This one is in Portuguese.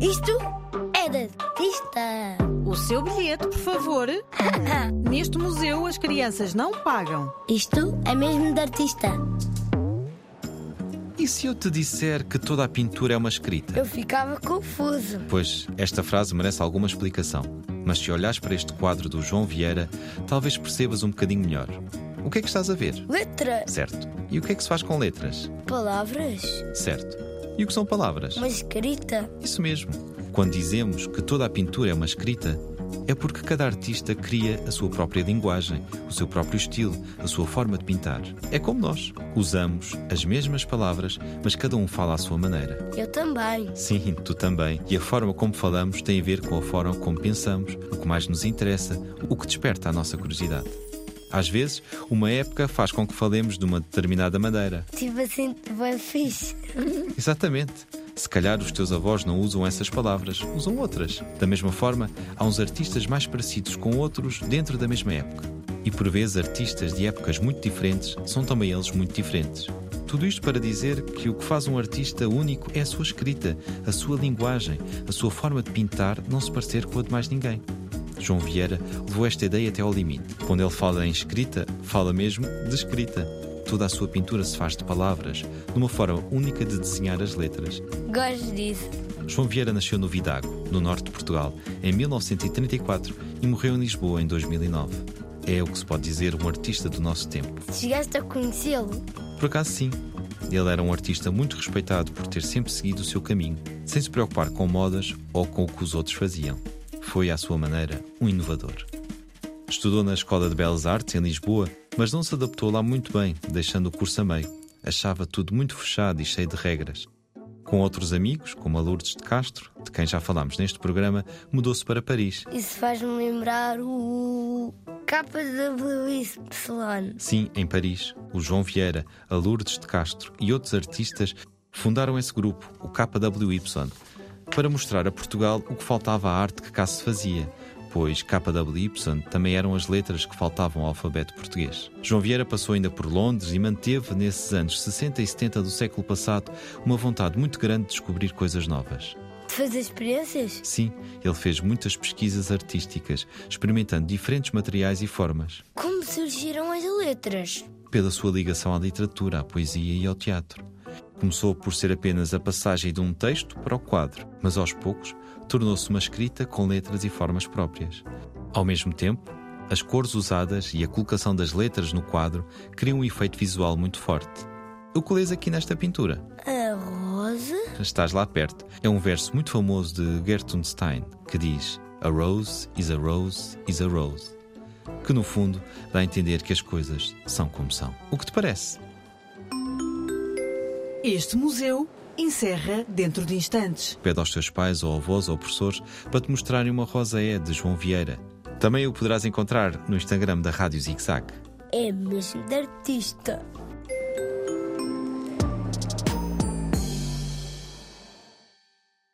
Isto é de artista. O seu bilhete, por favor. Neste museu as crianças não pagam. Isto é mesmo de artista. E se eu te disser que toda a pintura é uma escrita? Eu ficava confuso. Pois, esta frase merece alguma explicação. Mas se olhares para este quadro do João Vieira, talvez percebas um bocadinho melhor. O que é que estás a ver? Letra, Certo. E o que é que se faz com letras? palavras, Certo. E o que são palavras? uma escrita. Isso mesmo. Quando dizemos que toda a pintura é uma escrita, é porque cada artista cria a sua própria linguagem, o seu próprio estilo, a sua forma de pintar. É como nós. Usamos as mesmas palavras, mas cada um fala à sua maneira. Eu também. Sim, tu também. E a forma como falamos tem a ver com a forma como pensamos, o que mais nos interessa, o que desperta a nossa curiosidade. Às vezes, uma época faz com que falemos de uma determinada maneira. Tipo assim, bem fixe. Exatamente. Se calhar os teus avós não usam essas palavras, usam outras. Da mesma forma, há uns artistas mais parecidos com outros dentro da mesma época. E por vezes artistas de épocas muito diferentes são também eles muito diferentes. Tudo isto para dizer que o que faz um artista único é a sua escrita, a sua linguagem, a sua forma de pintar não se parecer com a de mais ninguém. João Vieira levou esta ideia até ao limite. Quando ele fala em escrita, fala mesmo de escrita. Toda a sua pintura se faz de palavras, de uma forma única de desenhar as letras. Gosto disso. João Vieira nasceu no Vidago, no norte de Portugal, em 1934 e morreu em Lisboa em 2009. É o que se pode dizer um artista do nosso tempo. Chegaste a conhecê-lo? Por acaso, sim. Ele era um artista muito respeitado por ter sempre seguido o seu caminho, sem se preocupar com modas ou com o que os outros faziam. Foi, à sua maneira, um inovador. Estudou na Escola de Belas Artes, em Lisboa, mas não se adaptou lá muito bem, deixando o curso a meio. Achava tudo muito fechado e cheio de regras. Com outros amigos, como a Lourdes de Castro, de quem já falámos neste programa, mudou-se para Paris. Isso faz-me lembrar o KWY. Sim, em Paris, o João Vieira, a Lourdes de Castro e outros artistas fundaram esse grupo, o KWY, para mostrar a Portugal o que faltava à arte que cá se fazia, pois KWY também eram as letras que faltavam ao alfabeto português. João Vieira passou ainda por Londres e manteve nesses anos 60 e 70 do século passado uma vontade muito grande de descobrir coisas novas. De fazer experiências? Sim, ele fez muitas pesquisas artísticas, experimentando diferentes materiais e formas. Como surgiram as letras? pela sua ligação à literatura, à poesia e ao teatro. Começou por ser apenas a passagem de um texto para o quadro, mas aos poucos tornou-se uma escrita com letras e formas próprias. Ao mesmo tempo, as cores usadas e a colocação das letras no quadro criam um efeito visual muito forte. O que lês aqui nesta pintura? A rosa? Estás lá perto. É um verso muito famoso de Gertrude Stein que diz: A rose is a rose is a rose. Que no fundo dá a entender que as coisas são como são. O que te parece? Este museu encerra dentro de instantes. Pede aos teus pais ou avós ou professores para te mostrarem uma rosa é de João Vieira. Também o poderás encontrar no Instagram da Rádio Zig Zag. É mesmo de artista.